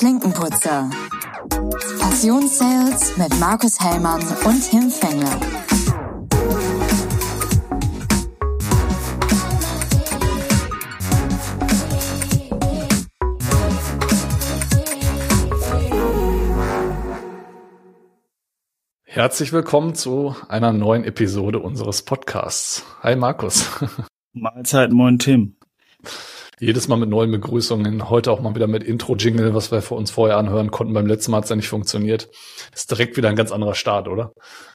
Klinkenputzer. Passionssales mit Markus Hellmann und Tim Fengler. Herzlich willkommen zu einer neuen Episode unseres Podcasts. Hi Markus. Mahlzeit, moin Tim. Jedes Mal mit neuen Begrüßungen. Heute auch mal wieder mit Intro-Jingle, was wir für uns vorher anhören konnten. Beim letzten Mal hat es ja nicht funktioniert. Ist direkt wieder ein ganz anderer Start, oder?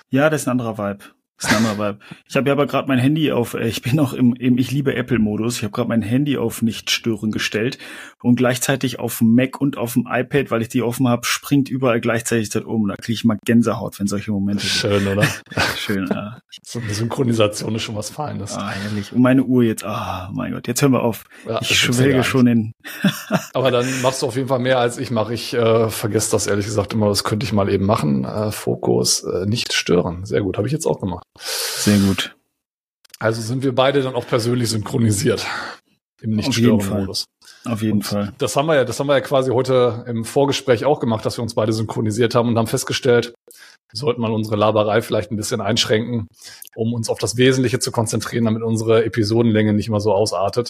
Ja, das ist ein anderer Vibe. Das ist ein anderer Vibe. Ich habe ja aber gerade mein Handy auf, äh, ich bin noch im, im Ich liebe Apple-Modus. Ich habe gerade mein Handy auf Nicht-Stören gestellt und gleichzeitig auf dem Mac und auf dem iPad, weil ich die offen habe, springt überall gleichzeitig das um. Da kriege ich mal Gänsehaut, wenn solche Momente sind. Schön, oder? Schön, ja. So eine Synchronisation ist schon was Feines. Ah, herrlich. Und meine Uhr jetzt, ah, mein Gott, jetzt hören wir auf. Ja, ich schwelge schon in. aber dann machst du auf jeden Fall mehr als ich mache. Ich äh, vergesse das ehrlich gesagt immer, das könnte ich mal eben machen. Äh, Fokus, äh, nicht stören. Sehr gut, habe ich jetzt auch gemacht. Sehr gut. Also sind wir beide dann auch persönlich synchronisiert im Nicht-Stören-Modus. Auf jeden und Fall. Das haben wir ja, das haben wir ja quasi heute im Vorgespräch auch gemacht, dass wir uns beide synchronisiert haben und haben festgestellt, wir sollten mal unsere Laberei vielleicht ein bisschen einschränken, um uns auf das Wesentliche zu konzentrieren, damit unsere Episodenlänge nicht immer so ausartet.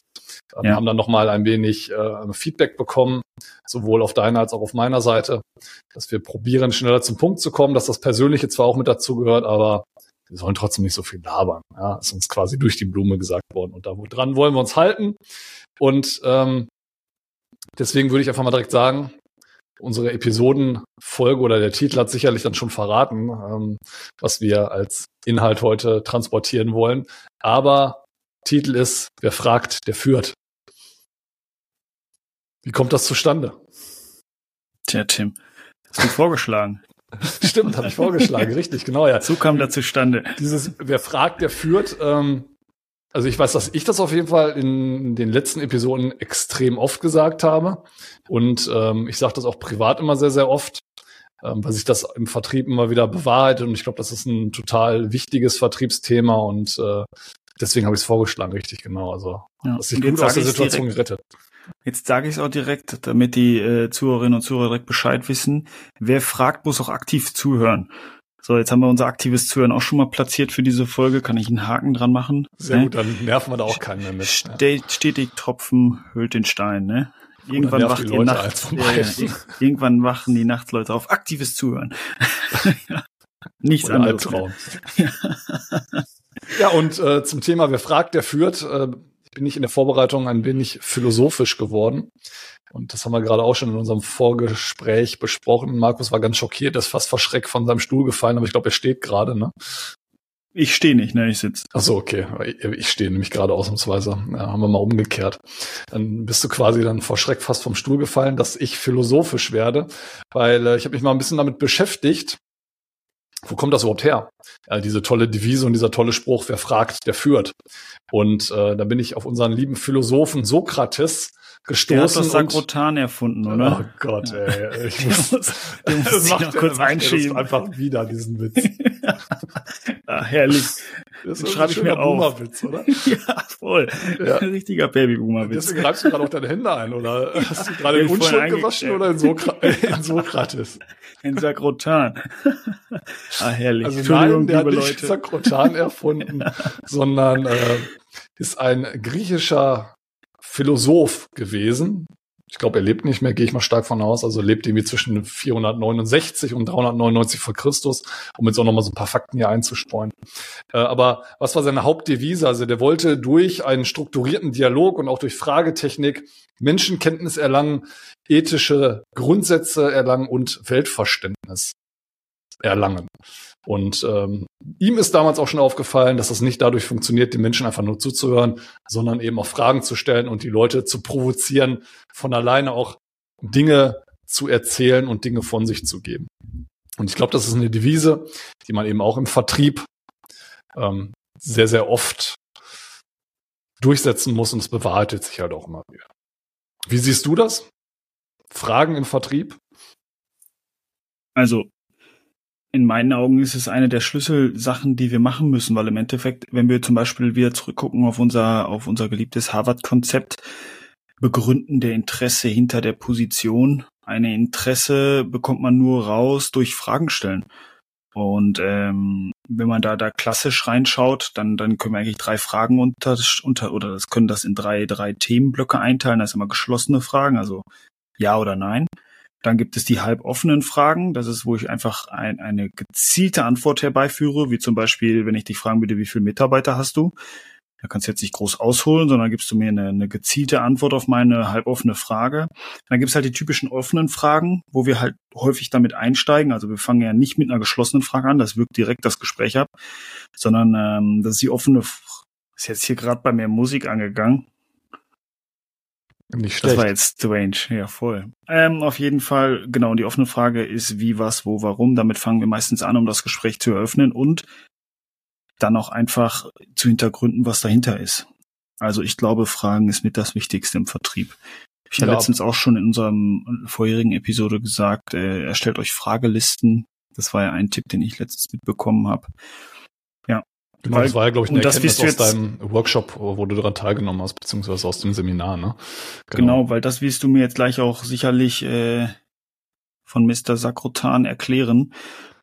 Wir ja. haben dann nochmal ein wenig äh, Feedback bekommen, sowohl auf deiner als auch auf meiner Seite, dass wir probieren, schneller zum Punkt zu kommen, dass das Persönliche zwar auch mit dazu gehört, aber wir sollen trotzdem nicht so viel labern. Ja, ist uns quasi durch die Blume gesagt worden. Und da dran wollen wir uns halten. Und ähm, deswegen würde ich einfach mal direkt sagen, unsere Episodenfolge oder der Titel hat sicherlich dann schon verraten, ähm, was wir als Inhalt heute transportieren wollen. Aber Titel ist, wer fragt, der führt. Wie kommt das zustande? Tja, Tim, hast du vorgeschlagen. Stimmt, habe ich vorgeschlagen, richtig, genau, ja. So kam da zustande. Dieses, wer fragt, der führt. Ähm, also ich weiß, dass ich das auf jeden Fall in den letzten Episoden extrem oft gesagt habe. Und ähm, ich sage das auch privat immer sehr, sehr oft, ähm, weil sich das im Vertrieb immer wieder bewahrheitet. Und ich glaube, das ist ein total wichtiges Vertriebsthema und äh, deswegen habe ich es vorgeschlagen, richtig, genau. Also ja. das sich gut aus der Situation gerettet. Jetzt sage ich es auch direkt, damit die äh, Zuhörerinnen und Zuhörer direkt Bescheid wissen. Wer fragt, muss auch aktiv zuhören. So, jetzt haben wir unser aktives Zuhören auch schon mal platziert für diese Folge. Kann ich einen Haken dran machen? Sehr ne? gut, dann nerven wir da auch keinen mehr mit. Ste stetig Tropfen hüllt den Stein, ne? Irgendwann wacht die, nachts, ja, irgendwann wachen die Nachtsleute auf. Aktives Zuhören. Nichts anderes. Ja. ja, und äh, zum Thema, wer fragt, der führt. Äh, bin ich in der Vorbereitung ein wenig philosophisch geworden. Und das haben wir gerade auch schon in unserem Vorgespräch besprochen. Markus war ganz schockiert, ist fast verschreckt von seinem Stuhl gefallen, aber ich glaube, er steht gerade, ne? Ich stehe nicht, ne, ich sitze. Ach so, okay. Ich stehe nämlich gerade ausnahmsweise. Ja, haben wir mal umgekehrt. Dann bist du quasi dann vor Schreck fast vom Stuhl gefallen, dass ich philosophisch werde, weil äh, ich habe mich mal ein bisschen damit beschäftigt, wo kommt das überhaupt her? Ja, diese tolle Devise und dieser tolle Spruch, wer fragt, der führt. Und äh, da bin ich auf unseren lieben Philosophen Sokrates gestoßen. Der hat das Sakrotan erfunden, oder? Oh Gott, ey. Ich muss, du musst das macht, noch kurz einschieben. einfach wieder diesen Witz. ah, herrlich. Das, das schreibe ich mir auf. Witz, oder? ja, voll. Ja. Ein richtiger Babyboomer-Witz. Deswegen greifst du gerade auch deine Hände ein, oder hast du gerade in Unschuld gewaschen oder in, Sokra in Sokrates? In Sakrotan. ah, herrlich. Also nein, der hat nicht Leute. Sakrotan erfunden, sondern äh, ist ein griechischer Philosoph gewesen. Ich glaube, er lebt nicht mehr, gehe ich mal stark von aus. Also lebt irgendwie zwischen 469 und 399 vor Christus, um jetzt auch nochmal so ein paar Fakten hier einzustreuen. Äh, aber was war seine Hauptdevise? Also der wollte durch einen strukturierten Dialog und auch durch Fragetechnik Menschenkenntnis erlangen, ethische Grundsätze erlangen und Weltverständnis erlangen. Und ähm, ihm ist damals auch schon aufgefallen, dass das nicht dadurch funktioniert, den Menschen einfach nur zuzuhören, sondern eben auch Fragen zu stellen und die Leute zu provozieren, von alleine auch Dinge zu erzählen und Dinge von sich zu geben. Und ich glaube, das ist eine Devise, die man eben auch im Vertrieb ähm, sehr, sehr oft durchsetzen muss und es bewahrheitet sich halt auch immer wieder. Wie siehst du das? Fragen im Vertrieb? Also in meinen Augen ist es eine der Schlüsselsachen, die wir machen müssen, weil im Endeffekt, wenn wir zum Beispiel wieder zurückgucken auf unser, auf unser geliebtes Harvard-Konzept, Begründen der Interesse hinter der Position, eine Interesse bekommt man nur raus durch Fragen stellen. Und ähm, wenn man da da klassisch reinschaut, dann dann können wir eigentlich drei Fragen unter unter oder das können das in drei drei Themenblöcke einteilen. Das sind immer geschlossene Fragen, also ja oder nein. Dann gibt es die halboffenen Fragen. Das ist, wo ich einfach ein, eine gezielte Antwort herbeiführe, wie zum Beispiel, wenn ich dich fragen würde, wie viele Mitarbeiter hast du? Da kannst du jetzt nicht groß ausholen, sondern gibst du mir eine, eine gezielte Antwort auf meine halboffene Frage. Dann gibt es halt die typischen offenen Fragen, wo wir halt häufig damit einsteigen. Also wir fangen ja nicht mit einer geschlossenen Frage an, das wirkt direkt das Gespräch ab, sondern ähm, das ist die offene, ist jetzt hier gerade bei mir Musik angegangen. Nicht schlecht. Das war jetzt strange, ja voll. Ähm, auf jeden Fall, genau, und die offene Frage ist wie, was, wo, warum. Damit fangen wir meistens an, um das Gespräch zu eröffnen und dann auch einfach zu hintergründen, was dahinter ist. Also ich glaube, Fragen ist mit das Wichtigste im Vertrieb. Ich habe letztens auch schon in unserem vorherigen Episode gesagt, äh, erstellt euch Fragelisten. Das war ja ein Tipp, den ich letztens mitbekommen habe. Genau, Weil, das war ja, glaube ich, eine Erkenntnis aus deinem Workshop, wo du daran teilgenommen hast, beziehungsweise aus dem Seminar, ne? Genau. genau, weil das wirst du mir jetzt gleich auch sicherlich äh, von Mr. Sakrotan erklären.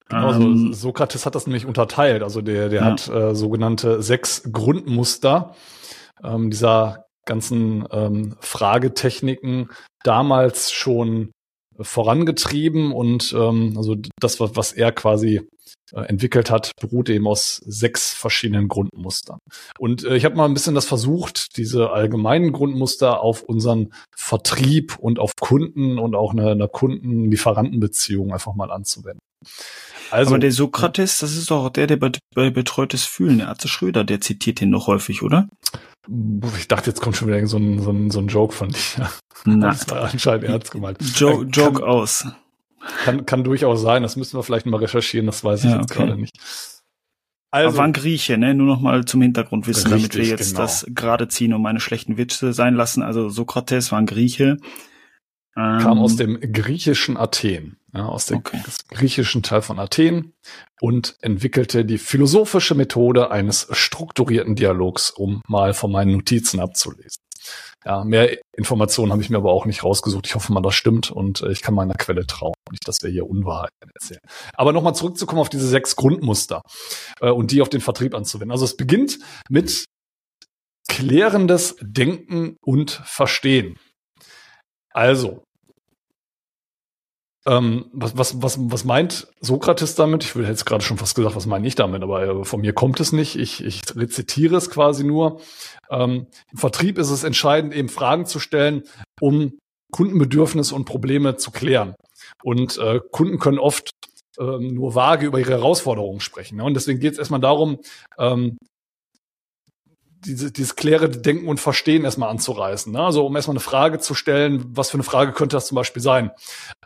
Genau, ähm, so Sokrates hat das nämlich unterteilt. Also der, der ja. hat äh, sogenannte sechs Grundmuster ähm, dieser ganzen ähm, Fragetechniken damals schon vorangetrieben und ähm, also das, was, er quasi äh, entwickelt hat, beruht eben aus sechs verschiedenen Grundmustern. Und äh, ich habe mal ein bisschen das versucht, diese allgemeinen Grundmuster auf unseren Vertrieb und auf Kunden und auch eine, eine Kunden-Lieferanten-Beziehung einfach mal anzuwenden. Also, Aber der Sokrates, das ist doch der, der bei, bei Betreutes Fühlen, der Arze Schröder, der zitiert den noch häufig, oder? Ich dachte, jetzt kommt schon wieder so ein, so ein, so ein Joke von dir. Na. Das war anscheinend ernst gemeint. Jo Joke kann, aus. Kann, kann durchaus sein, das müssen wir vielleicht mal recherchieren, das weiß ich ja, jetzt okay. gerade nicht. Also, Aber war ein Grieche, ne? Nur noch mal zum Hintergrundwissen, richtig, damit wir jetzt genau. das gerade ziehen und meine schlechten Witze sein lassen. Also Sokrates war ein Grieche. Kam aus ähm, dem griechischen Athen ja, aus dem okay. griechischen Teil von Athen und entwickelte die philosophische Methode eines strukturierten Dialogs, um mal von meinen Notizen abzulesen. Ja, mehr Informationen habe ich mir aber auch nicht rausgesucht. Ich hoffe mal, das stimmt und äh, ich kann meiner Quelle trauen. Nicht, dass wir hier Unwahrheiten erzählen. Aber nochmal zurückzukommen auf diese sechs Grundmuster äh, und die auf den Vertrieb anzuwenden. Also es beginnt mit klärendes Denken und Verstehen. Also, ähm, was, was, was, was meint Sokrates damit? Ich will jetzt gerade schon fast gesagt, was meine ich damit, aber äh, von mir kommt es nicht. Ich, ich rezitiere es quasi nur. Ähm, Im Vertrieb ist es entscheidend, eben Fragen zu stellen, um Kundenbedürfnisse und Probleme zu klären. Und äh, Kunden können oft ähm, nur vage über ihre Herausforderungen sprechen. Ne? Und deswegen geht es erstmal darum, ähm, diese, dieses kläre Denken und Verstehen erstmal anzureißen. Ne? Also um erstmal eine Frage zu stellen, was für eine Frage könnte das zum Beispiel sein?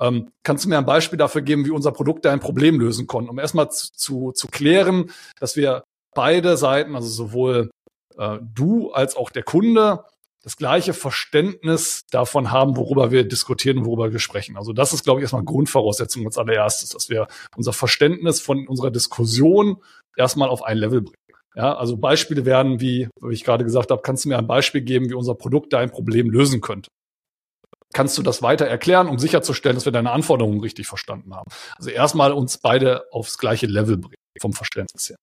Ähm, kannst du mir ein Beispiel dafür geben, wie unser Produkt ein Problem lösen konnte? Um erstmal zu, zu, zu klären, dass wir beide Seiten, also sowohl äh, du als auch der Kunde, das gleiche Verständnis davon haben, worüber wir diskutieren, worüber wir sprechen. Also das ist, glaube ich, erstmal Grundvoraussetzung als allererstes, dass wir unser Verständnis von unserer Diskussion erstmal auf ein Level bringen. Ja, also Beispiele werden, wie, wie ich gerade gesagt habe, kannst du mir ein Beispiel geben, wie unser Produkt dein Problem lösen könnte? Kannst du das weiter erklären, um sicherzustellen, dass wir deine Anforderungen richtig verstanden haben? Also erstmal uns beide aufs gleiche Level bringen, vom Verständnis her.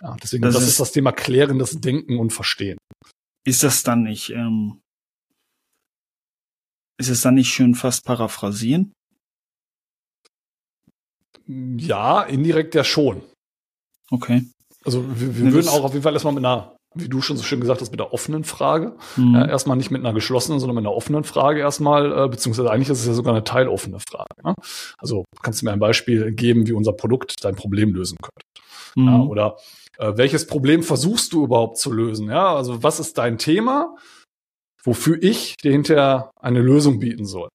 Ja, deswegen, das, das ist, ist das Thema klärendes Denken und Verstehen. Ist das dann nicht, ähm, ist es dann nicht schön fast paraphrasieren? Ja, indirekt ja schon. Okay. Also wir, wir würden auch auf jeden Fall erstmal mit einer, wie du schon so schön gesagt hast, mit einer offenen Frage. Mhm. Ja, erstmal nicht mit einer geschlossenen, sondern mit einer offenen Frage erstmal, äh, beziehungsweise eigentlich ist es ja sogar eine teiloffene Frage. Ne? Also kannst du mir ein Beispiel geben, wie unser Produkt dein Problem lösen könnte. Mhm. Ja, oder äh, welches Problem versuchst du überhaupt zu lösen? Ja, also was ist dein Thema, wofür ich dir hinterher eine Lösung bieten soll?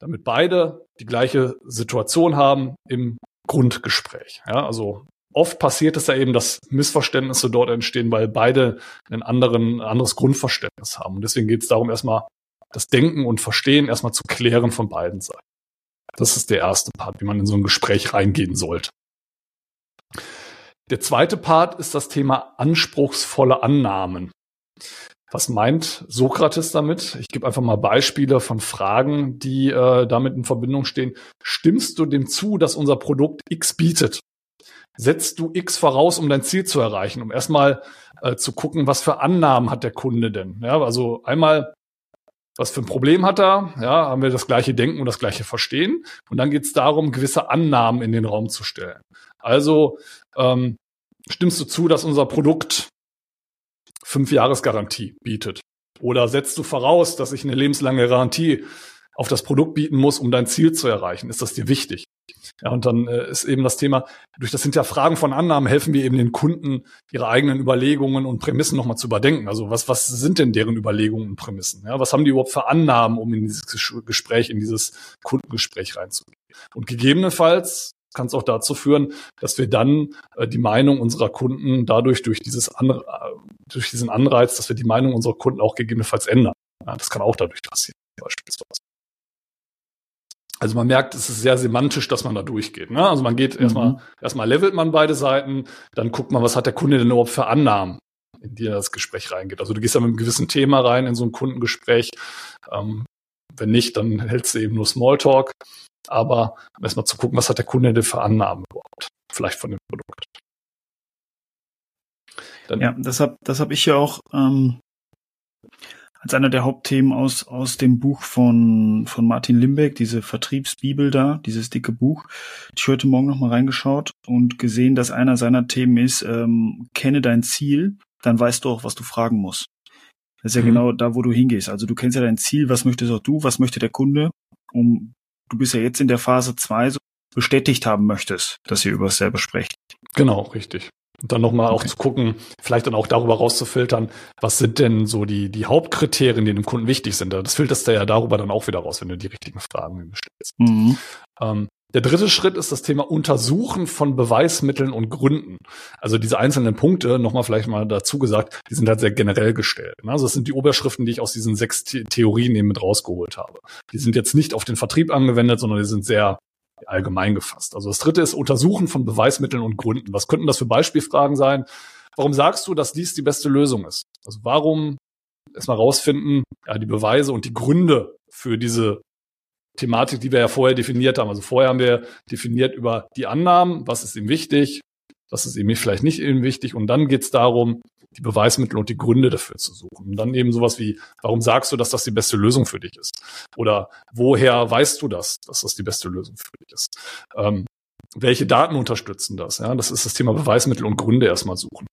Damit beide die gleiche Situation haben im Grundgespräch. Ja, also oft passiert es ja eben, dass Missverständnisse dort entstehen, weil beide einen anderen, ein anderes Grundverständnis haben. Und deswegen geht es darum, erstmal das Denken und Verstehen erstmal zu klären von beiden Seiten. Das ist der erste Part, wie man in so ein Gespräch reingehen sollte. Der zweite Part ist das Thema anspruchsvolle Annahmen. Was meint Sokrates damit? Ich gebe einfach mal Beispiele von Fragen, die äh, damit in Verbindung stehen. Stimmst du dem zu, dass unser Produkt X bietet? Setzt du X voraus, um dein Ziel zu erreichen, um erstmal äh, zu gucken, was für Annahmen hat der Kunde denn? Ja, also einmal, was für ein Problem hat er? Ja, haben wir das gleiche Denken und das gleiche Verstehen? Und dann geht es darum, gewisse Annahmen in den Raum zu stellen. Also ähm, stimmst du zu, dass unser Produkt fünf Jahresgarantie bietet? Oder setzt du voraus, dass ich eine lebenslange Garantie auf das Produkt bieten muss, um dein Ziel zu erreichen? Ist das dir wichtig? Ja, und dann äh, ist eben das Thema, durch das Hinterfragen von Annahmen helfen wir eben den Kunden, ihre eigenen Überlegungen und Prämissen nochmal zu überdenken. Also was, was sind denn deren Überlegungen und Prämissen? Ja, was haben die überhaupt für Annahmen, um in dieses Gespräch, in dieses Kundengespräch reinzugehen? Und gegebenenfalls kann es auch dazu führen, dass wir dann äh, die Meinung unserer Kunden dadurch durch dieses andere, äh, durch diesen Anreiz, dass wir die Meinung unserer Kunden auch gegebenenfalls ändern. Ja, das kann auch dadurch passieren, beispielsweise. Also man merkt, es ist sehr semantisch, dass man da durchgeht. Ne? Also man geht mhm. erstmal, erstmal levelt man beide Seiten, dann guckt man, was hat der Kunde denn überhaupt für Annahmen, in die er das Gespräch reingeht. Also du gehst ja mit einem gewissen Thema rein in so ein Kundengespräch. Ähm, wenn nicht, dann hältst du eben nur Smalltalk. Aber erstmal zu gucken, was hat der Kunde denn für Annahmen überhaupt, vielleicht von dem Produkt. Dann ja, das habe das hab ich ja auch ähm, als einer der Hauptthemen aus, aus dem Buch von, von Martin Limbeck, diese Vertriebsbibel da, dieses dicke Buch. Ich heute Morgen nochmal reingeschaut und gesehen, dass einer seiner Themen ist, ähm, kenne dein Ziel, dann weißt du auch, was du fragen musst. Das ist ja mhm. genau da, wo du hingehst. Also du kennst ja dein Ziel, was möchtest auch du, was möchte der Kunde, um du bist ja jetzt in der Phase zwei so bestätigt haben möchtest, dass ihr über dasselbe sprecht. Genau, richtig. Und dann nochmal okay. auch zu gucken, vielleicht dann auch darüber rauszufiltern, was sind denn so die, die Hauptkriterien, die dem Kunden wichtig sind. Das filterst du ja darüber dann auch wieder raus, wenn du die richtigen Fragen stellst. Mhm. Ähm, der dritte Schritt ist das Thema Untersuchen von Beweismitteln und Gründen. Also diese einzelnen Punkte, nochmal vielleicht mal dazu gesagt, die sind halt sehr generell gestellt. Ne? Also das sind die Oberschriften, die ich aus diesen sechs Theorien eben mit rausgeholt habe. Die sind jetzt nicht auf den Vertrieb angewendet, sondern die sind sehr allgemein gefasst. Also das dritte ist Untersuchen von Beweismitteln und Gründen. Was könnten das für Beispielfragen sein? Warum sagst du, dass dies die beste Lösung ist? Also warum erstmal rausfinden, ja, die Beweise und die Gründe für diese Thematik, die wir ja vorher definiert haben. Also vorher haben wir definiert über die Annahmen, was ist ihm wichtig, was ist ihm vielleicht nicht eben wichtig. Und dann geht es darum, die Beweismittel und die Gründe dafür zu suchen. Und dann eben sowas wie, warum sagst du, dass das die beste Lösung für dich ist? Oder woher weißt du das, dass das die beste Lösung für dich ist? Ähm, welche Daten unterstützen das? Ja, das ist das Thema Beweismittel und Gründe erstmal suchen.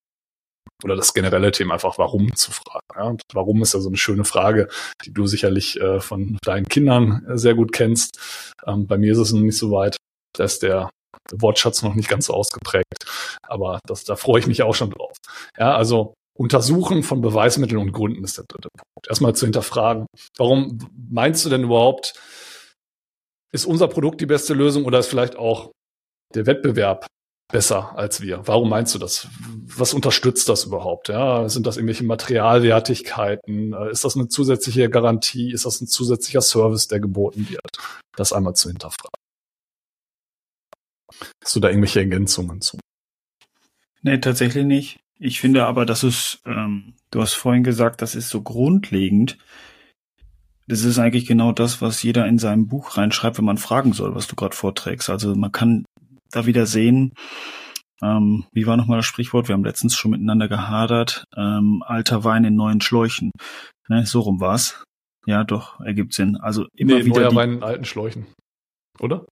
Oder das generelle Thema einfach warum zu fragen. Ja, und warum ist ja so eine schöne Frage, die du sicherlich äh, von deinen Kindern äh, sehr gut kennst. Ähm, bei mir ist es noch nicht so weit. Da ist der Wortschatz noch nicht ganz so ausgeprägt. Aber das, da freue ich mich auch schon drauf. Ja, also Untersuchen von Beweismitteln und Gründen ist der dritte Punkt. Erstmal zu hinterfragen, warum meinst du denn überhaupt, ist unser Produkt die beste Lösung oder ist vielleicht auch der Wettbewerb besser als wir? Warum meinst du das? Was unterstützt das überhaupt? Ja, sind das irgendwelche Materialwertigkeiten? Ist das eine zusätzliche Garantie? Ist das ein zusätzlicher Service, der geboten wird? Das einmal zu hinterfragen. Hast du da irgendwelche Ergänzungen zu? Nee, tatsächlich nicht. Ich finde aber, dass es, ähm, du hast vorhin gesagt, das ist so grundlegend. Das ist eigentlich genau das, was jeder in seinem Buch reinschreibt, wenn man fragen soll, was du gerade vorträgst. Also man kann da wieder sehen, ähm, wie war nochmal das Sprichwort? Wir haben letztens schon miteinander gehadert. Ähm, alter Wein in neuen Schläuchen. Ne, so rum war's. Ja, doch, ergibt Sinn. Also immer nee, wieder. Neuer Wein in alten Schläuchen. Oder?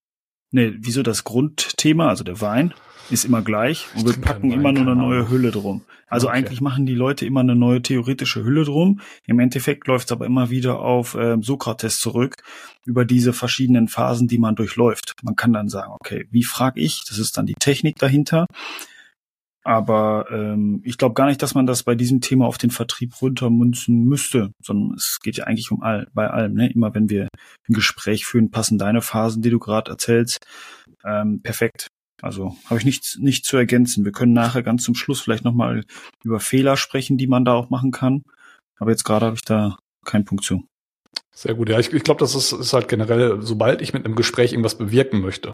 Nee, wieso das Grundthema, also der Wein, ist immer gleich und wir packen immer nur eine neue Hülle drum. Also okay. eigentlich machen die Leute immer eine neue theoretische Hülle drum. Im Endeffekt läuft es aber immer wieder auf äh, Sokrates zurück über diese verschiedenen Phasen, die man durchläuft. Man kann dann sagen, okay, wie frage ich? Das ist dann die Technik dahinter. Aber ähm, ich glaube gar nicht, dass man das bei diesem Thema auf den Vertrieb runtermünzen müsste, sondern es geht ja eigentlich um all, bei allem. Ne? Immer wenn wir ein Gespräch führen, passen deine Phasen, die du gerade erzählst, ähm, perfekt. Also habe ich nichts, nichts zu ergänzen. Wir können nachher ganz zum Schluss vielleicht nochmal über Fehler sprechen, die man da auch machen kann. Aber jetzt gerade habe ich da keinen Punkt zu. Sehr gut. Ja, ich, ich glaube, das ist, ist halt generell, sobald ich mit einem Gespräch irgendwas bewirken möchte,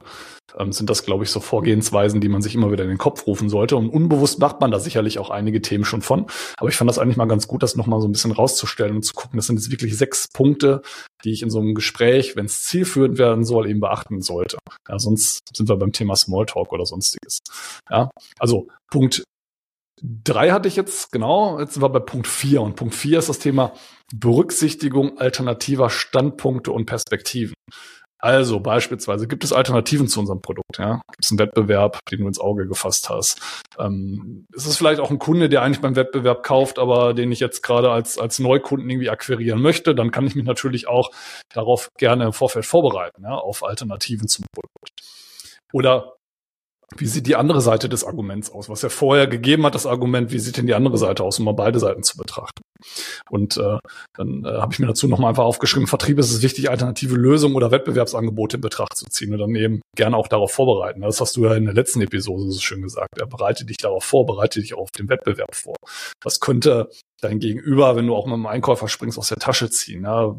ähm, sind das, glaube ich, so Vorgehensweisen, die man sich immer wieder in den Kopf rufen sollte. Und unbewusst macht man da sicherlich auch einige Themen schon von. Aber ich fand das eigentlich mal ganz gut, das nochmal so ein bisschen rauszustellen und zu gucken. Das sind jetzt wirklich sechs Punkte, die ich in so einem Gespräch, wenn es zielführend werden soll, eben beachten sollte. Ja, sonst sind wir beim Thema Smalltalk oder sonstiges. Ja, also Punkt Drei hatte ich jetzt, genau. Jetzt sind wir bei Punkt vier. Und Punkt vier ist das Thema Berücksichtigung alternativer Standpunkte und Perspektiven. Also beispielsweise gibt es Alternativen zu unserem Produkt. Ja? Gibt es einen Wettbewerb, den du ins Auge gefasst hast? Ähm, ist es vielleicht auch ein Kunde, der eigentlich beim Wettbewerb kauft, aber den ich jetzt gerade als, als Neukunden irgendwie akquirieren möchte? Dann kann ich mich natürlich auch darauf gerne im Vorfeld vorbereiten, ja? auf Alternativen zum Produkt. Oder wie sieht die andere Seite des Arguments aus? Was er vorher gegeben hat, das Argument, wie sieht denn die andere Seite aus, um mal beide Seiten zu betrachten? Und äh, dann äh, habe ich mir dazu nochmal einfach aufgeschrieben, Vertrieb ist es wichtig, alternative Lösungen oder Wettbewerbsangebote in Betracht zu ziehen und dann eben gerne auch darauf vorbereiten. Das hast du ja in der letzten Episode so schön gesagt. Ja, bereite dich darauf vor, bereite dich auf den Wettbewerb vor. Was könnte dein Gegenüber, wenn du auch mit einem Einkäufer springst, aus der Tasche ziehen? Ja?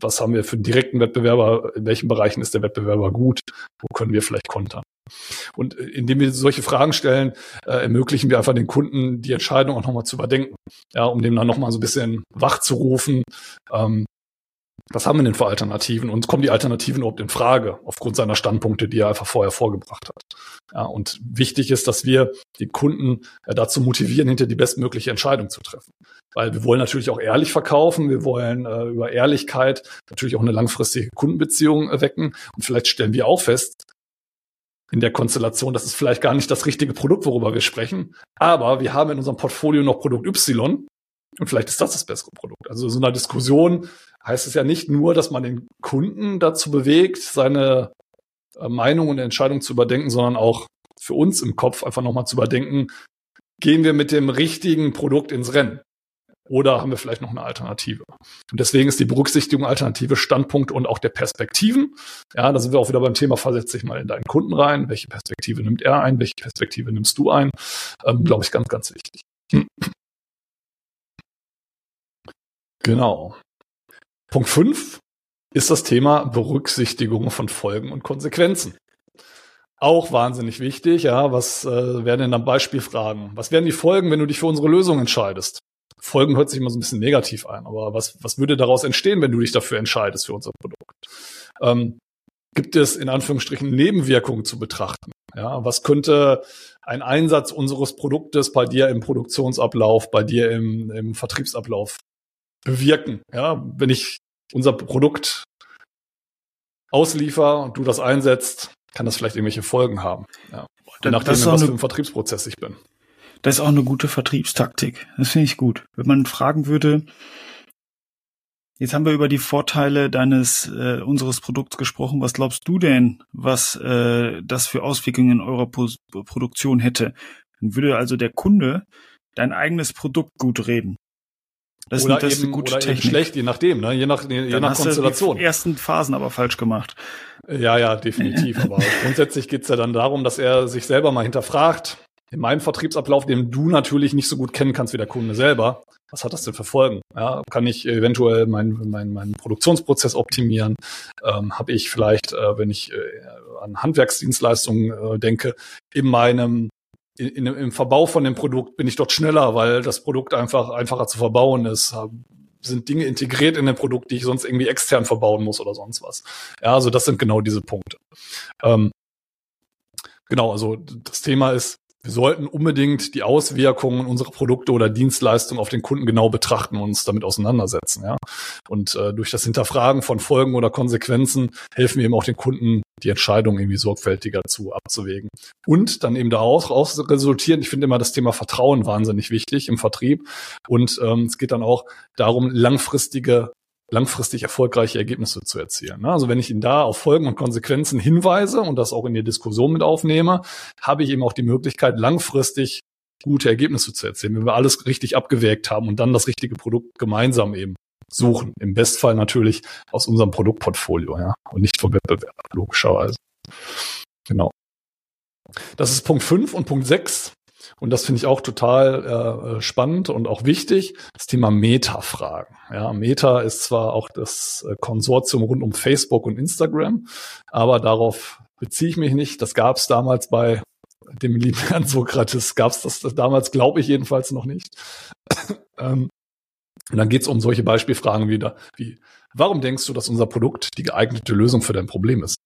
Was haben wir für einen direkten Wettbewerber? In welchen Bereichen ist der Wettbewerber gut? Wo können wir vielleicht kontern? Und äh, indem wir solche Fragen stellen, äh, ermöglichen wir einfach den Kunden die Entscheidung auch nochmal zu überdenken. Ja, um dem dann nochmal so ein bisschen wach zu rufen. Ähm, was haben wir denn für Alternativen und kommen die Alternativen überhaupt in Frage aufgrund seiner Standpunkte, die er einfach vorher vorgebracht hat. Ja, und wichtig ist, dass wir die Kunden äh, dazu motivieren, hinter die bestmögliche Entscheidung zu treffen. Weil wir wollen natürlich auch ehrlich verkaufen, wir wollen äh, über Ehrlichkeit natürlich auch eine langfristige Kundenbeziehung wecken und vielleicht stellen wir auch fest, in der Konstellation, das ist vielleicht gar nicht das richtige Produkt, worüber wir sprechen, aber wir haben in unserem Portfolio noch Produkt Y und vielleicht ist das das bessere Produkt. Also so einer Diskussion heißt es ja nicht nur, dass man den Kunden dazu bewegt, seine äh, Meinung und Entscheidung zu überdenken, sondern auch für uns im Kopf einfach nochmal zu überdenken, gehen wir mit dem richtigen Produkt ins Rennen? Oder haben wir vielleicht noch eine Alternative? Und deswegen ist die Berücksichtigung alternative Standpunkte und auch der Perspektiven. Ja, da sind wir auch wieder beim Thema, versetz dich mal in deinen Kunden rein. Welche Perspektive nimmt er ein? Welche Perspektive nimmst du ein? Ähm, Glaube ich, ganz, ganz wichtig. Genau. Punkt fünf ist das Thema Berücksichtigung von Folgen und Konsequenzen. Auch wahnsinnig wichtig, ja. Was äh, werden denn dann Beispielfragen? Was wären die Folgen, wenn du dich für unsere Lösung entscheidest? Folgen hört sich immer so ein bisschen negativ ein, aber was, was würde daraus entstehen, wenn du dich dafür entscheidest für unser Produkt? Ähm, gibt es in Anführungsstrichen Nebenwirkungen zu betrachten? Ja, was könnte ein Einsatz unseres Produktes bei dir im Produktionsablauf, bei dir im, im Vertriebsablauf bewirken? Ja, wenn ich unser Produkt ausliefer und du das einsetzt, kann das vielleicht irgendwelche Folgen haben. Ja. Je nachdem, was für ein Vertriebsprozess ich bin. Das ist auch eine gute Vertriebstaktik. Das finde ich gut. Wenn man fragen würde, jetzt haben wir über die Vorteile deines äh, unseres Produkts gesprochen. Was glaubst du denn, was äh, das für Auswirkungen in eurer po Produktion hätte? Dann würde also der Kunde dein eigenes Produkt gut reden. Das oder ist, das eben, eine gute oder Technik. eben schlecht, je nachdem, ne? je nach, je, je nach Konstellation. Du die ersten Phasen aber falsch gemacht. Ja, ja, definitiv. aber grundsätzlich geht's ja dann darum, dass er sich selber mal hinterfragt, in meinem Vertriebsablauf, den du natürlich nicht so gut kennen kannst wie der Kunde selber, was hat das denn für Folgen? Ja, kann ich eventuell meinen mein, mein Produktionsprozess optimieren? Ähm, Habe ich vielleicht, äh, wenn ich äh, an Handwerksdienstleistungen äh, denke, in meinem in, in, im Verbau von dem Produkt bin ich dort schneller, weil das Produkt einfach einfacher zu verbauen ist. Sind Dinge integriert in dem Produkt, die ich sonst irgendwie extern verbauen muss oder sonst was. Ja, also das sind genau diese Punkte. Ähm, genau, also das Thema ist, wir sollten unbedingt die Auswirkungen unserer Produkte oder Dienstleistungen auf den Kunden genau betrachten und uns damit auseinandersetzen. Ja? Und äh, durch das Hinterfragen von Folgen oder Konsequenzen helfen wir eben auch den Kunden, die Entscheidung irgendwie sorgfältiger zu abzuwägen. Und dann eben daraus resultieren, ich finde immer das Thema Vertrauen wahnsinnig wichtig im Vertrieb. Und ähm, es geht dann auch darum, langfristige langfristig erfolgreiche Ergebnisse zu erzielen. Ne? Also wenn ich ihn da auf Folgen und Konsequenzen hinweise und das auch in die Diskussion mit aufnehme, habe ich eben auch die Möglichkeit, langfristig gute Ergebnisse zu erzielen, wenn wir alles richtig abgewägt haben und dann das richtige Produkt gemeinsam eben suchen. Im Bestfall natürlich aus unserem Produktportfolio, ja, und nicht vom Wettbewerb, logischerweise. Genau. Das ist Punkt 5 und Punkt 6 und das finde ich auch total äh, spannend und auch wichtig, das Thema Meta-Fragen. Ja, Meta ist zwar auch das äh, Konsortium rund um Facebook und Instagram, aber darauf beziehe ich mich nicht. Das gab es damals bei dem lieben Herrn Sokrates, gab es das, das damals, glaube ich jedenfalls noch nicht. ähm, und dann geht es um solche Beispielfragen wieder, wie, warum denkst du, dass unser Produkt die geeignete Lösung für dein Problem ist?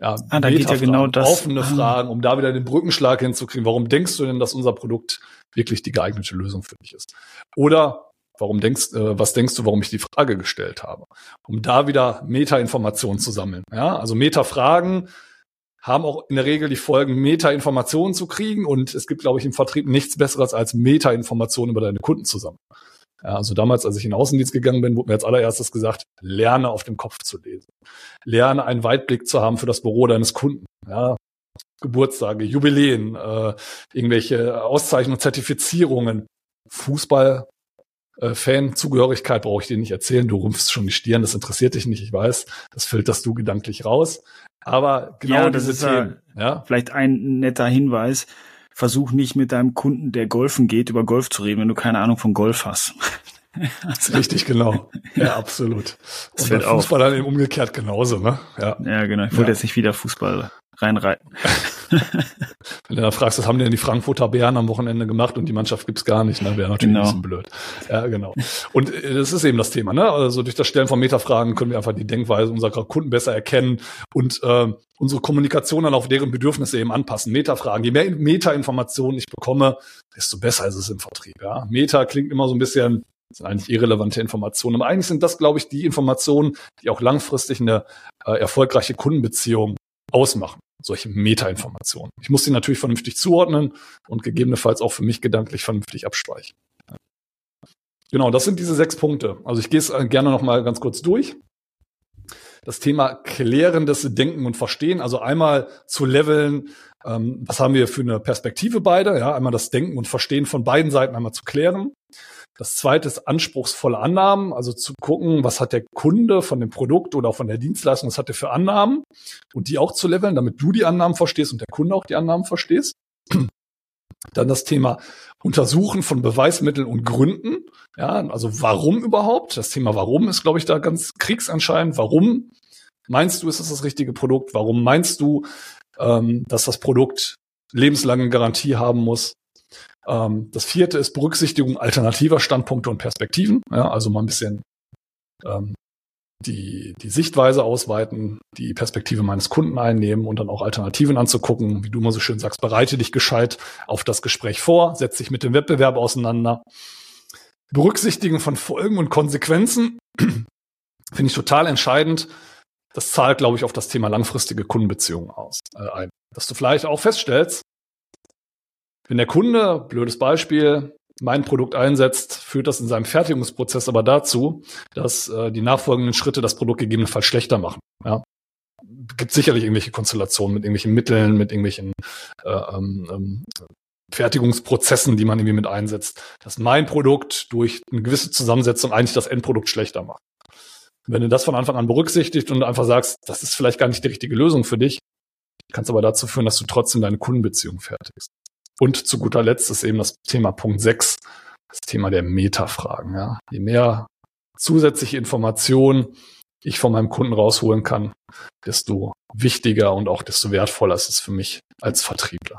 Ja, ah, da geht ja genau das. Offene ah. Fragen, um da wieder den Brückenschlag hinzukriegen. Warum denkst du denn, dass unser Produkt wirklich die geeignete Lösung für dich ist? Oder warum denkst, äh, was denkst du, warum ich die Frage gestellt habe? Um da wieder Meta-Informationen zu sammeln. Ja, also Meta-Fragen haben auch in der Regel die Folgen, Meta-Informationen zu kriegen. Und es gibt, glaube ich, im Vertrieb nichts Besseres als Meta-Informationen über deine Kunden zusammen. Ja, also damals, als ich in den Außendienst gegangen bin, wurde mir als allererstes gesagt, lerne auf dem Kopf zu lesen. Lerne einen Weitblick zu haben für das Büro deines Kunden. Ja, Geburtstage, Jubiläen, äh, irgendwelche Auszeichnungen, Zertifizierungen, Fußball, äh, Fan-Zugehörigkeit brauche ich dir nicht erzählen. Du rümpfst schon die Stirn, das interessiert dich nicht, ich weiß. Das filterst du gedanklich raus. Aber genau ja, das ist Themen, ja. Vielleicht ein netter Hinweis versuch nicht mit deinem Kunden, der golfen geht, über Golf zu reden, wenn du keine Ahnung von Golf hast. Richtig, genau. Ja, absolut. Das Und bei Fußball auf. dann eben umgekehrt genauso, ne? Ja, ja genau. Ich wollte ja. jetzt nicht wieder Fußball reinreiten. Wenn du da fragst, was haben denn die Frankfurter Bären am Wochenende gemacht und die Mannschaft gibt's gar nicht, ne? Wäre natürlich genau. ein bisschen blöd. Ja, genau. Und äh, das ist eben das Thema, ne? Also durch das Stellen von Metafragen können wir einfach die Denkweise unserer Kunden besser erkennen und äh, unsere Kommunikation dann auf deren Bedürfnisse eben anpassen. Metafragen. Je mehr Meta-Informationen ich bekomme, desto besser ist es im Vertrieb. Ja? Meta klingt immer so ein bisschen das sind eigentlich irrelevante Informationen. Aber eigentlich sind das, glaube ich, die Informationen, die auch langfristig eine äh, erfolgreiche Kundenbeziehung ausmachen solche Meta-Informationen. Ich muss sie natürlich vernünftig zuordnen und gegebenenfalls auch für mich gedanklich vernünftig abspeichern. Genau, das sind diese sechs Punkte. Also ich gehe es äh, gerne noch mal ganz kurz durch. Das Thema klärendes Denken und Verstehen, also einmal zu leveln, ähm, was haben wir für eine Perspektive beide, ja, einmal das Denken und Verstehen von beiden Seiten einmal zu klären. Das zweite ist anspruchsvolle Annahmen, also zu gucken, was hat der Kunde von dem Produkt oder von der Dienstleistung, was hat er für Annahmen und die auch zu leveln, damit du die Annahmen verstehst und der Kunde auch die Annahmen verstehst. Dann das Thema Untersuchen von Beweismitteln und Gründen. Ja, also warum überhaupt? Das Thema Warum ist, glaube ich, da ganz kriegsentscheidend. Warum meinst du, ist das das richtige Produkt? Warum meinst du, ähm, dass das Produkt lebenslange Garantie haben muss? Ähm, das vierte ist Berücksichtigung alternativer Standpunkte und Perspektiven. Ja, also mal ein bisschen ähm, die, die Sichtweise ausweiten, die Perspektive meines Kunden einnehmen und dann auch Alternativen anzugucken. Wie du immer so schön sagst, bereite dich gescheit auf das Gespräch vor, setz dich mit dem Wettbewerb auseinander. Berücksichtigen von Folgen und Konsequenzen finde ich total entscheidend. Das zahlt, glaube ich, auf das Thema langfristige Kundenbeziehungen aus, äh, ein. Dass du vielleicht auch feststellst, wenn der Kunde, blödes Beispiel, mein Produkt einsetzt, führt das in seinem Fertigungsprozess aber dazu, dass äh, die nachfolgenden Schritte das Produkt gegebenenfalls schlechter machen. Ja. Gibt sicherlich irgendwelche Konstellationen mit irgendwelchen Mitteln, mit irgendwelchen äh, ähm, ähm, Fertigungsprozessen, die man irgendwie mit einsetzt, dass mein Produkt durch eine gewisse Zusammensetzung eigentlich das Endprodukt schlechter macht. Wenn du das von Anfang an berücksichtigt und einfach sagst, das ist vielleicht gar nicht die richtige Lösung für dich, kann es aber dazu führen, dass du trotzdem deine Kundenbeziehung fertigst. Und zu guter Letzt ist eben das Thema Punkt 6, das Thema der Metafragen. Ja. Je mehr zusätzliche Informationen ich von meinem Kunden rausholen kann, desto wichtiger und auch desto wertvoller ist es für mich als Vertriebler.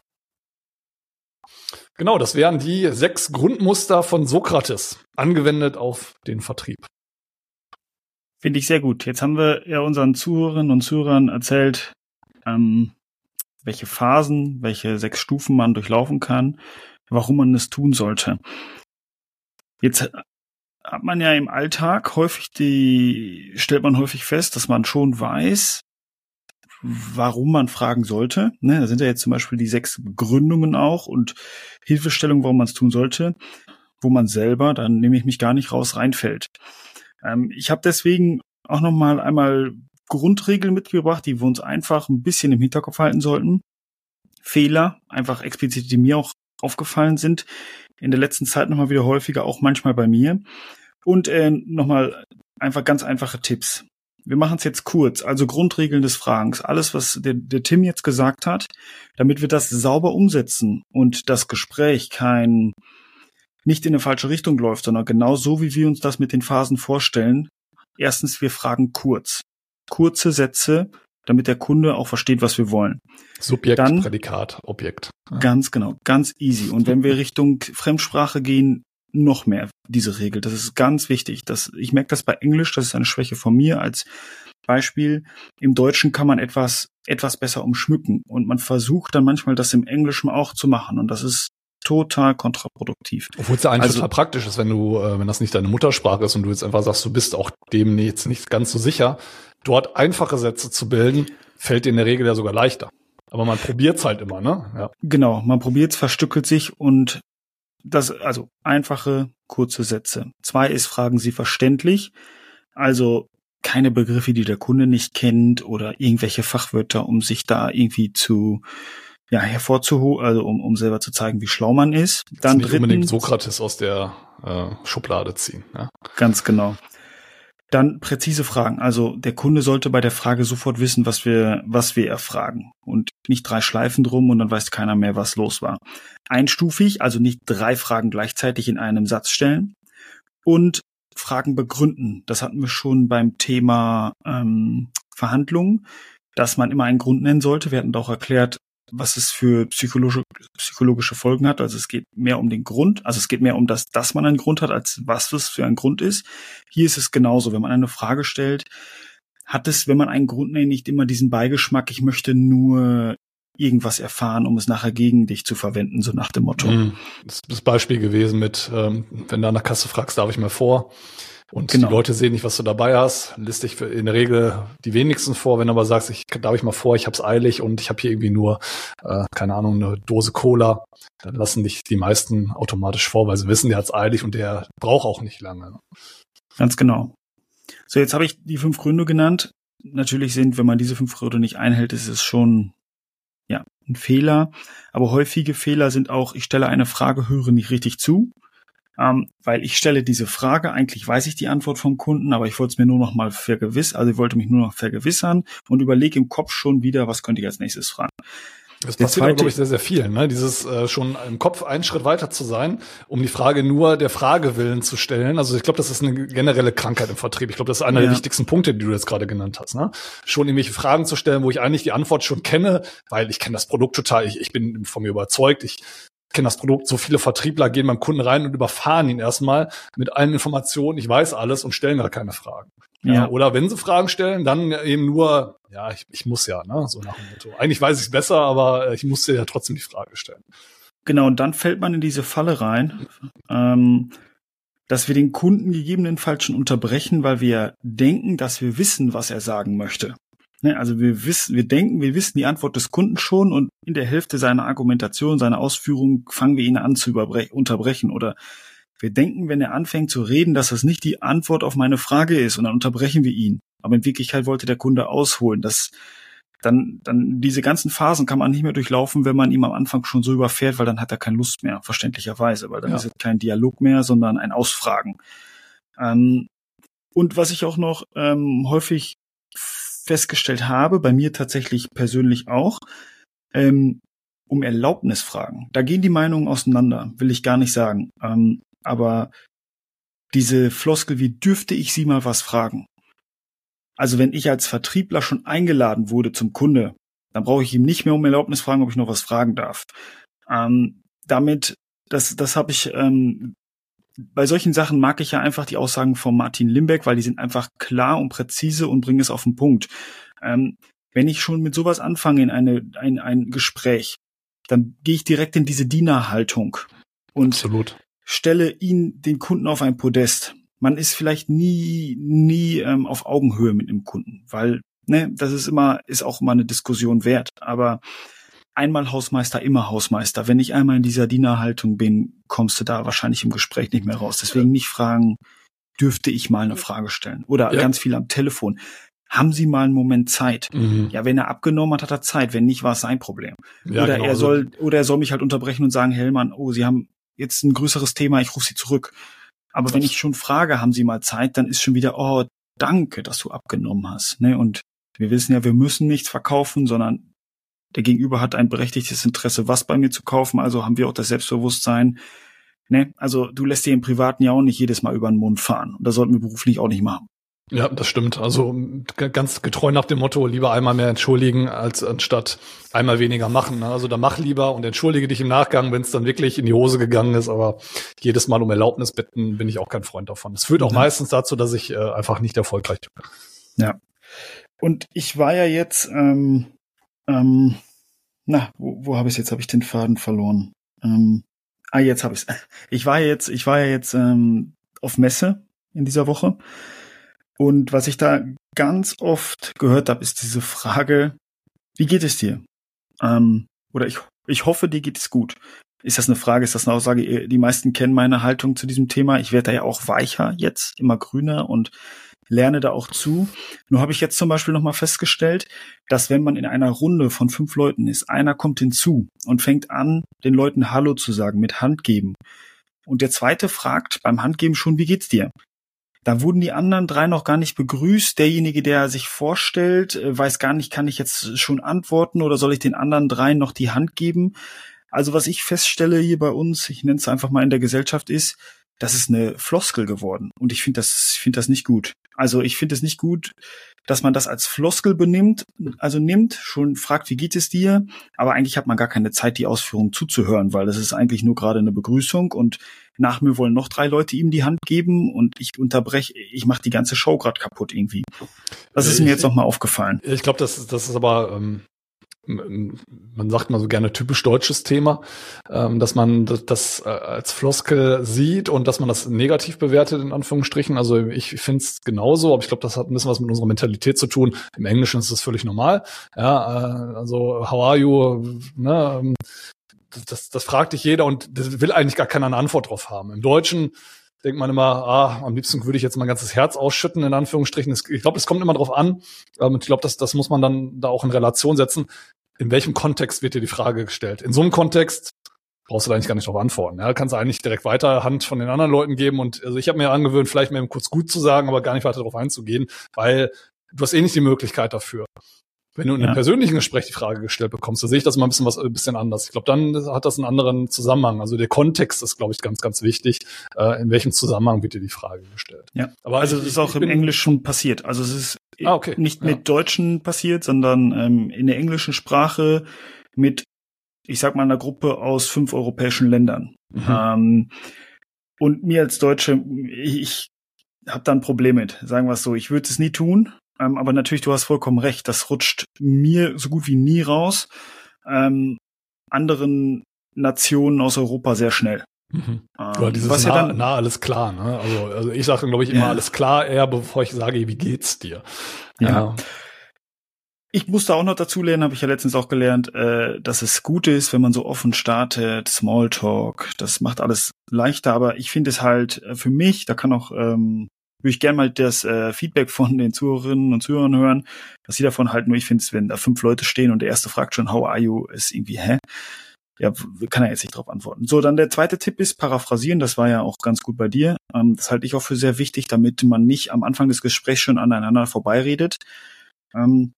Genau, das wären die sechs Grundmuster von Sokrates, angewendet auf den Vertrieb. Finde ich sehr gut. Jetzt haben wir ja unseren Zuhörerinnen und Zuhörern erzählt, ähm, welche Phasen, welche sechs Stufen man durchlaufen kann, warum man es tun sollte. Jetzt hat man ja im Alltag häufig die, stellt man häufig fest, dass man schon weiß, warum man fragen sollte. Ne, da sind ja jetzt zum Beispiel die sechs Begründungen auch und Hilfestellungen, warum man es tun sollte, wo man selber, dann nehme ich mich gar nicht raus, reinfällt. Ähm, ich habe deswegen auch noch mal einmal Grundregeln mitgebracht, die wir uns einfach ein bisschen im Hinterkopf halten sollten. Fehler, einfach explizit, die mir auch aufgefallen sind, in der letzten Zeit nochmal wieder häufiger, auch manchmal bei mir. Und äh, nochmal einfach ganz einfache Tipps. Wir machen es jetzt kurz. Also Grundregeln des Fragens. Alles, was der, der Tim jetzt gesagt hat, damit wir das sauber umsetzen und das Gespräch kein nicht in eine falsche Richtung läuft, sondern genau so, wie wir uns das mit den Phasen vorstellen. Erstens, wir fragen kurz. Kurze Sätze, damit der Kunde auch versteht, was wir wollen. Subjekt, Dann, Prädikat, Objekt. Ja. Ganz genau, ganz easy. Und wenn wir Richtung Fremdsprache gehen, noch mehr diese Regel. Das ist ganz wichtig. Das, ich merke das bei Englisch, das ist eine Schwäche von mir als Beispiel. Im Deutschen kann man etwas, etwas besser umschmücken und man versucht dann manchmal das im Englischen auch zu machen und das ist total kontraproduktiv. Obwohl es ja eigentlich also, total praktisch ist, wenn du, äh, wenn das nicht deine Muttersprache ist und du jetzt einfach sagst, du bist auch dem jetzt nicht ganz so sicher, dort einfache Sätze zu bilden, fällt dir in der Regel ja sogar leichter. Aber man probiert's halt immer, ne? Ja. Genau, man probiert's, verstückelt sich und das, also einfache, kurze Sätze. Zwei ist, fragen Sie verständlich. Also keine Begriffe, die der Kunde nicht kennt oder irgendwelche Fachwörter, um sich da irgendwie zu ja, hervorzuholen, also um, um selber zu zeigen, wie schlau man ist. Dann nicht drittens, unbedingt Sokrates aus der äh, Schublade ziehen. Ja? Ganz genau. Dann präzise Fragen. Also der Kunde sollte bei der Frage sofort wissen, was wir, was wir erfragen. Und nicht drei Schleifen drum und dann weiß keiner mehr, was los war. Einstufig, also nicht drei Fragen gleichzeitig in einem Satz stellen. Und Fragen begründen. Das hatten wir schon beim Thema ähm, Verhandlungen, dass man immer einen Grund nennen sollte. Wir hatten auch erklärt, was es für psychologische, psychologische Folgen hat. Also es geht mehr um den Grund, also es geht mehr um das, dass man einen Grund hat, als was es für ein Grund ist. Hier ist es genauso, wenn man eine Frage stellt, hat es, wenn man einen Grund nennt, nicht immer diesen Beigeschmack, ich möchte nur irgendwas erfahren, um es nachher gegen dich zu verwenden, so nach dem Motto. Mhm. Das ist das Beispiel gewesen mit, ähm, wenn du an der Kasse fragst, darf ich mal vor? Und genau. die Leute sehen nicht, was du dabei hast. List dich in der Regel die wenigsten vor. Wenn du aber sagst, ich darf ich mal vor, ich hab's eilig und ich habe hier irgendwie nur, äh, keine Ahnung, eine Dose Cola, dann lassen dich die meisten automatisch vor, weil sie wissen, der hat's eilig und der braucht auch nicht lange. Ganz genau. So, jetzt habe ich die fünf Gründe genannt. Natürlich sind, wenn man diese fünf Gründe nicht einhält, ist es schon ja ein Fehler. Aber häufige Fehler sind auch, ich stelle eine Frage, höre nicht richtig zu ähm, weil ich stelle diese Frage, eigentlich weiß ich die Antwort vom Kunden, aber ich wollte es mir nur noch mal vergewissern, also ich wollte mich nur noch vergewissern und überlege im Kopf schon wieder, was könnte ich als nächstes fragen. Das der passiert, glaube ich, sehr, sehr viel. Ne? Dieses äh, schon im Kopf einen Schritt weiter zu sein, um die Frage nur der Frage willen zu stellen. Also ich glaube, das ist eine generelle Krankheit im Vertrieb. Ich glaube, das ist einer ja. der wichtigsten Punkte, die du jetzt gerade genannt hast. Ne? Schon irgendwelche Fragen zu stellen, wo ich eigentlich die Antwort schon kenne, weil ich kenne das Produkt total, ich, ich bin von mir überzeugt, ich kenne das Produkt, so viele Vertriebler gehen beim Kunden rein und überfahren ihn erstmal mit allen Informationen, ich weiß alles und stellen gar keine Fragen. Ja. ja. Oder wenn sie Fragen stellen, dann eben nur, ja, ich, ich muss ja, ne, so nach dem Motto. Eigentlich weiß ich es besser, aber ich muss dir ja trotzdem die Frage stellen. Genau, und dann fällt man in diese Falle rein, ähm, dass wir den Kunden gegebenenfalls schon unterbrechen, weil wir denken, dass wir wissen, was er sagen möchte. Ne, also wir wissen, wir denken, wir wissen die Antwort des Kunden schon und in der Hälfte seiner Argumentation, seiner Ausführung fangen wir ihn an zu unterbrechen oder wir denken, wenn er anfängt zu reden, dass das nicht die Antwort auf meine Frage ist und dann unterbrechen wir ihn. Aber in Wirklichkeit wollte der Kunde ausholen. Das, dann, dann diese ganzen Phasen kann man nicht mehr durchlaufen, wenn man ihm am Anfang schon so überfährt, weil dann hat er keine Lust mehr, verständlicherweise, weil dann ja. ist es kein Dialog mehr, sondern ein Ausfragen. Ähm, und was ich auch noch ähm, häufig festgestellt habe, bei mir tatsächlich persönlich auch, ähm, um Erlaubnis fragen. Da gehen die Meinungen auseinander, will ich gar nicht sagen. Ähm, aber diese Floskel, wie dürfte ich Sie mal was fragen? Also wenn ich als Vertriebler schon eingeladen wurde zum Kunde, dann brauche ich ihm nicht mehr um Erlaubnis fragen, ob ich noch was fragen darf. Ähm, damit, das, das habe ich ähm, bei solchen Sachen mag ich ja einfach die Aussagen von Martin Limbeck, weil die sind einfach klar und präzise und bringen es auf den Punkt. Ähm, wenn ich schon mit sowas anfange in eine, ein, ein Gespräch, dann gehe ich direkt in diese Dienerhaltung und Absolut. stelle ihn, den Kunden auf ein Podest. Man ist vielleicht nie, nie ähm, auf Augenhöhe mit dem Kunden, weil ne, das ist immer, ist auch immer eine Diskussion wert. Aber einmal Hausmeister, immer Hausmeister. Wenn ich einmal in dieser Dienerhaltung bin, kommst du da wahrscheinlich im Gespräch nicht mehr raus. Deswegen nicht fragen, dürfte ich mal eine Frage stellen? Oder ja. ganz viel am Telefon. Haben Sie mal einen Moment Zeit? Mhm. Ja, wenn er abgenommen hat, hat er Zeit. Wenn nicht, war es sein Problem. Ja, oder genau er soll, oder er soll mich halt unterbrechen und sagen, Hellmann, oh, Sie haben jetzt ein größeres Thema, ich rufe Sie zurück. Aber das wenn ich schon frage, haben Sie mal Zeit, dann ist schon wieder, oh, danke, dass du abgenommen hast. Ne? Und wir wissen ja, wir müssen nichts verkaufen, sondern der Gegenüber hat ein berechtigtes Interesse, was bei mir zu kaufen. Also haben wir auch das Selbstbewusstsein. Ne? Also du lässt dir im Privaten ja auch nicht jedes Mal über den Mund fahren. Und das sollten wir beruflich auch nicht machen. Ja, das stimmt. Also ganz getreu nach dem Motto, lieber einmal mehr entschuldigen, als anstatt einmal weniger machen. Ne? Also da mach lieber und entschuldige dich im Nachgang, wenn es dann wirklich in die Hose gegangen ist. Aber jedes Mal um Erlaubnis bitten, bin ich auch kein Freund davon. Es führt auch ja. meistens dazu, dass ich äh, einfach nicht erfolgreich bin. Ja. Und ich war ja jetzt, ähm, ähm, na, wo, wo habe ich jetzt? Habe ich den Faden verloren? Ähm, ah, jetzt habe ich. Ich war jetzt, ich war ja jetzt ähm, auf Messe in dieser Woche und was ich da ganz oft gehört habe, ist diese Frage, wie geht es dir? Ähm, oder ich, ich hoffe, dir geht es gut. Ist das eine Frage, ist das eine Aussage? Die meisten kennen meine Haltung zu diesem Thema. Ich werde da ja auch weicher jetzt, immer grüner und lerne da auch zu. Nur habe ich jetzt zum Beispiel nochmal festgestellt, dass wenn man in einer Runde von fünf Leuten ist, einer kommt hinzu und fängt an, den Leuten Hallo zu sagen, mit Hand geben. Und der zweite fragt beim Handgeben schon, wie geht's dir? Da wurden die anderen drei noch gar nicht begrüßt. Derjenige, der sich vorstellt, äh, weiß gar nicht, kann ich jetzt schon antworten oder soll ich den anderen dreien noch die Hand geben? Also was ich feststelle hier bei uns, ich nenne es einfach mal in der Gesellschaft, ist, das ist eine Floskel geworden. Und ich finde das, finde das nicht gut. Also ich finde es nicht gut, dass man das als Floskel benimmt, also nimmt, schon fragt, wie geht es dir, aber eigentlich hat man gar keine Zeit, die Ausführung zuzuhören, weil das ist eigentlich nur gerade eine Begrüßung und nach mir wollen noch drei Leute ihm die Hand geben und ich unterbreche, ich mache die ganze Show gerade kaputt irgendwie. Das ist ich, mir jetzt nochmal aufgefallen. Ich glaube, das, das ist aber ähm, man sagt mal so gerne typisch deutsches Thema, ähm, dass man das, äh, als Floskel sieht und dass man das negativ bewertet, in Anführungsstrichen. Also ich finde es genauso, aber ich glaube, das hat ein bisschen was mit unserer Mentalität zu tun. Im Englischen ist das völlig normal. Ja, äh, also how are you? Ne, ähm, das, das fragt dich jeder und das will eigentlich gar keiner eine Antwort drauf haben. Im Deutschen denkt man immer, ah, am liebsten würde ich jetzt mein ganzes Herz ausschütten, in Anführungsstrichen. Ich glaube, es kommt immer drauf an. Ähm, ich glaube, das, das muss man dann da auch in Relation setzen. In welchem Kontext wird dir die Frage gestellt? In so einem Kontext brauchst du da eigentlich gar nicht drauf antworten. Ja, kannst du eigentlich direkt weiter Hand von den anderen Leuten geben. Und also ich habe mir angewöhnt, vielleicht mal eben kurz gut zu sagen, aber gar nicht weiter darauf einzugehen, weil du hast eh nicht die Möglichkeit dafür. Wenn du in einem ja. persönlichen Gespräch die Frage gestellt bekommst, da sehe ich das mal ein bisschen was ein bisschen anders. Ich glaube, dann hat das einen anderen Zusammenhang. Also der Kontext ist, glaube ich, ganz, ganz wichtig. Äh, in welchem Zusammenhang wird dir die Frage gestellt? Ja, aber also es ist auch im Englischen passiert. Also es ist ah, okay. nicht ja. mit Deutschen passiert, sondern ähm, in der englischen Sprache mit, ich sag mal, einer Gruppe aus fünf europäischen Ländern. Mhm. Ähm, und mir als Deutsche, ich, ich habe da ein Problem mit, sagen wir es so. Ich würde es nie tun, ähm, aber natürlich, du hast vollkommen recht. Das rutscht mir so gut wie nie raus. Ähm, anderen Nationen aus Europa sehr schnell. Mhm. Ähm, dieses was nah, ja dann, na, alles klar. Ne? Also, also ich sage, glaube ich, immer ja. alles klar, eher bevor ich sage, wie geht's dir? Ja. ja. Ich musste auch noch dazu lernen, habe ich ja letztens auch gelernt, äh, dass es gut ist, wenn man so offen startet, Smalltalk, das macht alles leichter, aber ich finde es halt äh, für mich, da kann auch ähm, würde ich gerne mal das äh, Feedback von den Zuhörerinnen und Zuhörern hören, dass sie davon halten, nur ich finde es, wenn da fünf Leute stehen und der erste fragt schon, how are you, ist irgendwie, hä? Ja, kann er jetzt nicht drauf antworten. So, dann der zweite Tipp ist paraphrasieren. Das war ja auch ganz gut bei dir. Ähm, das halte ich auch für sehr wichtig, damit man nicht am Anfang des Gesprächs schon aneinander vorbeiredet. Ähm,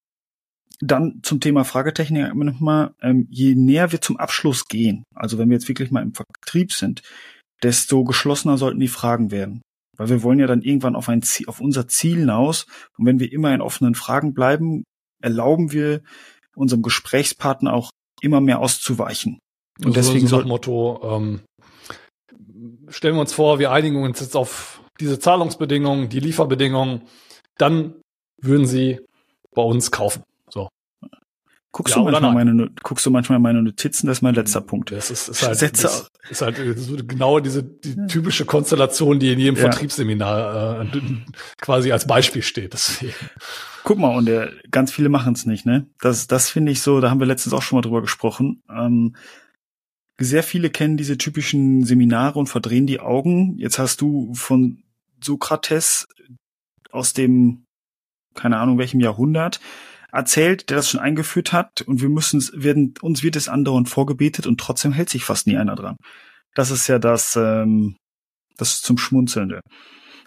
dann zum Thema Fragetechnik nochmal, ähm, je näher wir zum Abschluss gehen, also wenn wir jetzt wirklich mal im Vertrieb sind, desto geschlossener sollten die Fragen werden. Weil wir wollen ja dann irgendwann auf ein Ziel, auf unser Ziel hinaus. Und wenn wir immer in offenen Fragen bleiben, erlauben wir unserem Gesprächspartner auch immer mehr auszuweichen. Und also deswegen so Motto, ähm, stellen wir uns vor, wir einigen uns jetzt auf diese Zahlungsbedingungen, die Lieferbedingungen, dann würden sie bei uns kaufen. Guckst, ja, du manchmal meine, guckst du manchmal meine Notizen? Das ist mein letzter Punkt. Das ist, ist halt, Sätze. Das ist halt so genau diese die typische Konstellation, die in jedem ja. Vertriebsseminar äh, quasi als Beispiel steht. Deswegen. Guck mal, und der, ganz viele machen es nicht, ne? Das, das finde ich so, da haben wir letztens auch schon mal drüber gesprochen. Ähm, sehr viele kennen diese typischen Seminare und verdrehen die Augen. Jetzt hast du von Sokrates aus dem, keine Ahnung welchem Jahrhundert, erzählt, der das schon eingeführt hat und wir müssen werden uns wird es andauernd vorgebetet und trotzdem hält sich fast nie einer dran. Das ist ja das ähm, das zum Schmunzelnde.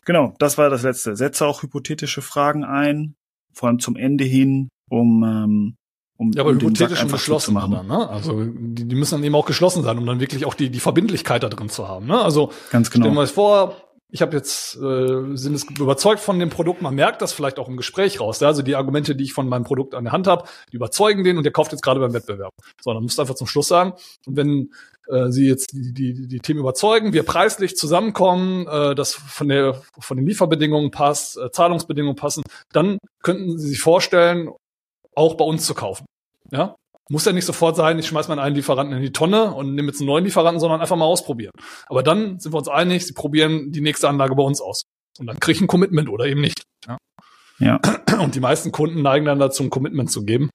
Genau, das war das letzte. Setze auch hypothetische Fragen ein, vor allem zum Ende hin, um ähm, um, ja, aber um hypothetisch und geschlossen zuzumachen. dann, ne? Also die, die müssen dann eben auch geschlossen sein, um dann wirklich auch die, die Verbindlichkeit da drin zu haben. Ne? Also Ganz stellen wir genau. uns vor, ich habe jetzt äh, sind es überzeugt von dem Produkt, man merkt das vielleicht auch im Gespräch raus. Ja? Also die Argumente, die ich von meinem Produkt an der Hand habe, die überzeugen den und der kauft jetzt gerade beim Wettbewerb. So, dann musst du einfach zum Schluss sagen, und wenn äh, sie jetzt die, die, die Themen überzeugen, wir preislich zusammenkommen, äh, das von der von den Lieferbedingungen passt, äh, Zahlungsbedingungen passen, dann könnten sie sich vorstellen, auch bei uns zu kaufen. Ja? Muss ja nicht sofort sein, ich schmeiß meinen einen Lieferanten in die Tonne und nehme jetzt einen neuen Lieferanten, sondern einfach mal ausprobieren. Aber dann sind wir uns einig, sie probieren die nächste Anlage bei uns aus. Und dann kriege ich ein Commitment oder eben nicht. Ja? Ja. Und die meisten Kunden neigen dann dazu, ein Commitment zu geben.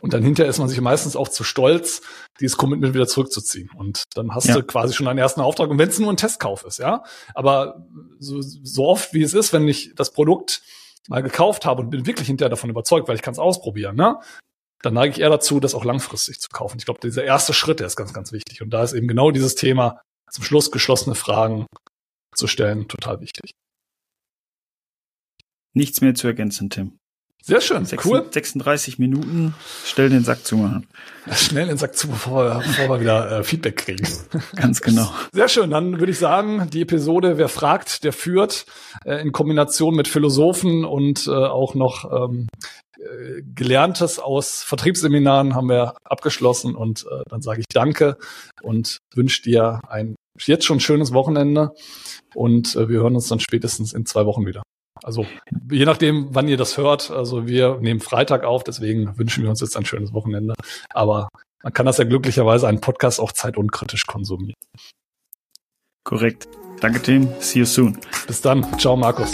Und dann hinterher ist man sich meistens auch zu stolz, dieses Commitment wieder zurückzuziehen. Und dann hast Ja. du quasi schon einen ersten Auftrag. Und wenn es nur ein Testkauf ist, ja. Aber so, so oft wie es ist, wenn ich das Produkt mal gekauft habe und bin wirklich hinterher davon überzeugt, weil ich kann es ausprobieren, ne? Dann neige ich eher dazu, das auch langfristig zu kaufen. Ich glaube, dieser erste Schritt, der ist ganz, ganz wichtig. Und da ist eben genau dieses Thema, zum Schluss geschlossene Fragen zu stellen, total wichtig. Nichts mehr zu ergänzen, Tim. Sehr schön, Sechs- cool. 36 Minuten, schnell den Sack zu machen. Schnell den Sack zu, bevor wir, bevor wir wieder äh, Feedback kriegen. Ganz genau. Sehr schön, dann würde ich sagen, die Episode Wer fragt, der führt, äh, in Kombination mit Philosophen und äh, auch noch ähm, äh, Gelerntes aus Vertriebsseminaren haben wir abgeschlossen und äh, dann sage ich Danke und wünsche dir ein jetzt schon schönes Wochenende und äh, wir hören uns dann spätestens in zwei Wochen wieder. Also je nachdem, wann ihr das hört. Also wir nehmen Freitag auf, deswegen wünschen wir uns jetzt ein schönes Wochenende. Aber man kann das ja glücklicherweise einen Podcast auch zeitunkritisch konsumieren. Korrekt. Danke, Tim. See you soon. Bis dann. Ciao, Markus.